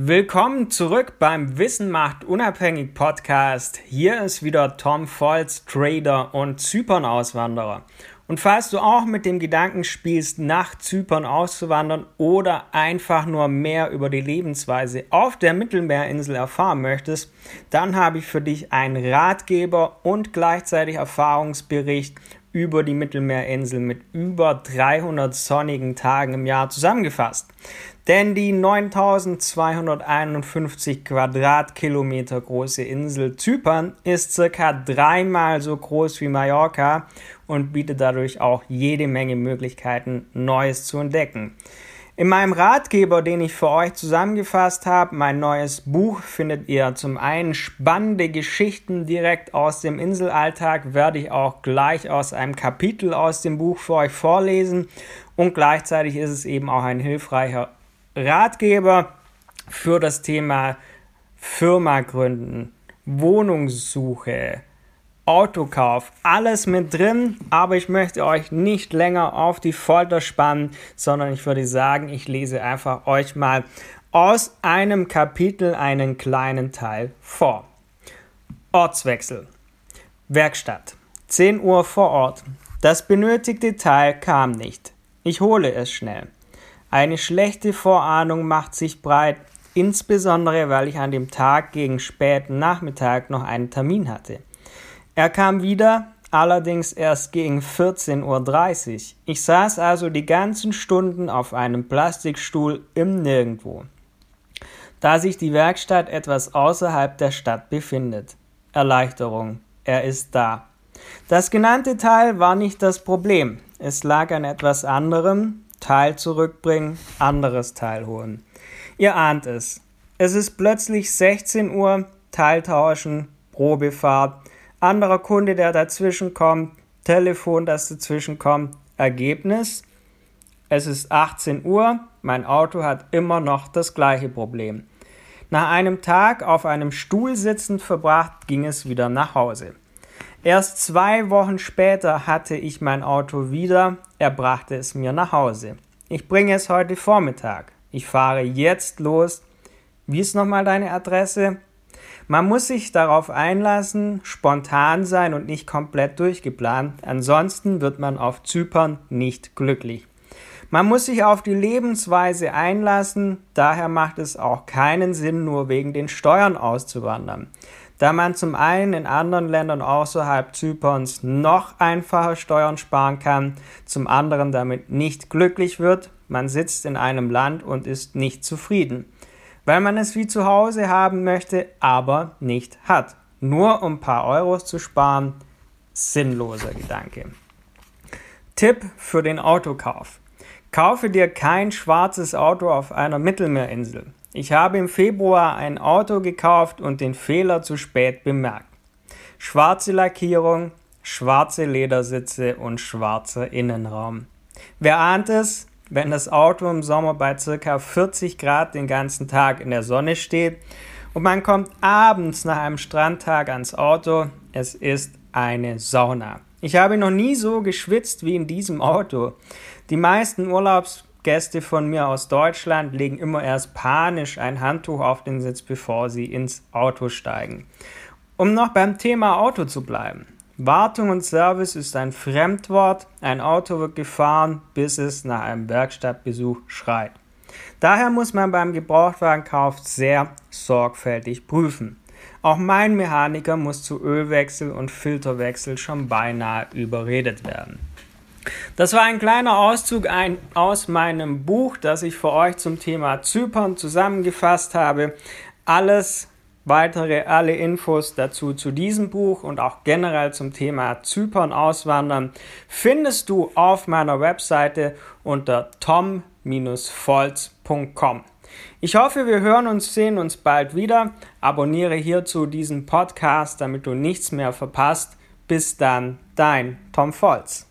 Willkommen zurück beim Wissen macht unabhängig Podcast. Hier ist wieder Tom Volz, Trader und Zypern-Auswanderer. Und falls du auch mit dem Gedanken spielst, nach Zypern auszuwandern oder einfach nur mehr über die Lebensweise auf der Mittelmeerinsel erfahren möchtest, dann habe ich für dich einen Ratgeber und gleichzeitig Erfahrungsbericht über die Mittelmeerinsel mit über 300 sonnigen Tagen im Jahr zusammengefasst. Denn die 9251 Quadratkilometer große Insel Zypern ist circa dreimal so groß wie Mallorca und bietet dadurch auch jede Menge Möglichkeiten, Neues zu entdecken. In meinem Ratgeber, den ich für euch zusammengefasst habe, mein neues Buch, findet ihr zum einen spannende Geschichten direkt aus dem Inselalltag, werde ich auch gleich aus einem Kapitel aus dem Buch für euch vorlesen. Und gleichzeitig ist es eben auch ein hilfreicher Ratgeber für das Thema Firma gründen, Wohnungssuche, Autokauf, alles mit drin, aber ich möchte euch nicht länger auf die Folter spannen, sondern ich würde sagen, ich lese einfach euch mal aus einem Kapitel einen kleinen Teil vor. Ortswechsel. Werkstatt. 10 Uhr vor Ort. Das benötigte Teil kam nicht. Ich hole es schnell. Eine schlechte Vorahnung macht sich breit, insbesondere weil ich an dem Tag gegen späten Nachmittag noch einen Termin hatte. Er kam wieder, allerdings erst gegen 14.30 Uhr. Ich saß also die ganzen Stunden auf einem Plastikstuhl im Nirgendwo. Da sich die Werkstatt etwas außerhalb der Stadt befindet. Erleichterung, er ist da. Das genannte Teil war nicht das Problem. Es lag an etwas anderem. Teil zurückbringen, anderes Teil holen. Ihr ahnt es. Es ist plötzlich 16 Uhr, Teil tauschen, Probefahrt, anderer Kunde, der dazwischen kommt, Telefon, das dazwischen kommt. Ergebnis, es ist 18 Uhr, mein Auto hat immer noch das gleiche Problem. Nach einem Tag auf einem Stuhl sitzend verbracht, ging es wieder nach Hause. Erst zwei Wochen später hatte ich mein Auto wieder, er brachte es mir nach Hause. Ich bringe es heute Vormittag. Ich fahre jetzt los. Wie ist nochmal deine Adresse? Man muss sich darauf einlassen, spontan sein und nicht komplett durchgeplant, ansonsten wird man auf Zypern nicht glücklich. Man muss sich auf die Lebensweise einlassen, daher macht es auch keinen Sinn, nur wegen den Steuern auszuwandern. Da man zum einen in anderen Ländern außerhalb Zyperns noch einfacher Steuern sparen kann, zum anderen damit nicht glücklich wird, man sitzt in einem Land und ist nicht zufrieden weil man es wie zu Hause haben möchte, aber nicht hat. Nur um ein paar Euros zu sparen, sinnloser Gedanke. Tipp für den Autokauf. Kaufe dir kein schwarzes Auto auf einer Mittelmeerinsel. Ich habe im Februar ein Auto gekauft und den Fehler zu spät bemerkt. Schwarze Lackierung, schwarze Ledersitze und schwarzer Innenraum. Wer ahnt es? Wenn das Auto im Sommer bei ca. 40 Grad den ganzen Tag in der Sonne steht und man kommt abends nach einem Strandtag ans Auto, es ist eine Sauna. Ich habe noch nie so geschwitzt wie in diesem Auto. Die meisten Urlaubsgäste von mir aus Deutschland legen immer erst panisch ein Handtuch auf den Sitz, bevor sie ins Auto steigen. Um noch beim Thema Auto zu bleiben. Wartung und Service ist ein Fremdwort. Ein Auto wird gefahren, bis es nach einem Werkstattbesuch schreit. Daher muss man beim Gebrauchtwagenkauf sehr sorgfältig prüfen. Auch mein Mechaniker muss zu Ölwechsel und Filterwechsel schon beinahe überredet werden. Das war ein kleiner Auszug ein, aus meinem Buch, das ich für euch zum Thema Zypern zusammengefasst habe. Alles Weitere alle Infos dazu zu diesem Buch und auch generell zum Thema Zypern auswandern findest du auf meiner Webseite unter tom-volz.com. Ich hoffe, wir hören uns, sehen uns bald wieder. Abonniere hierzu diesen Podcast, damit du nichts mehr verpasst. Bis dann, dein Tom Volz.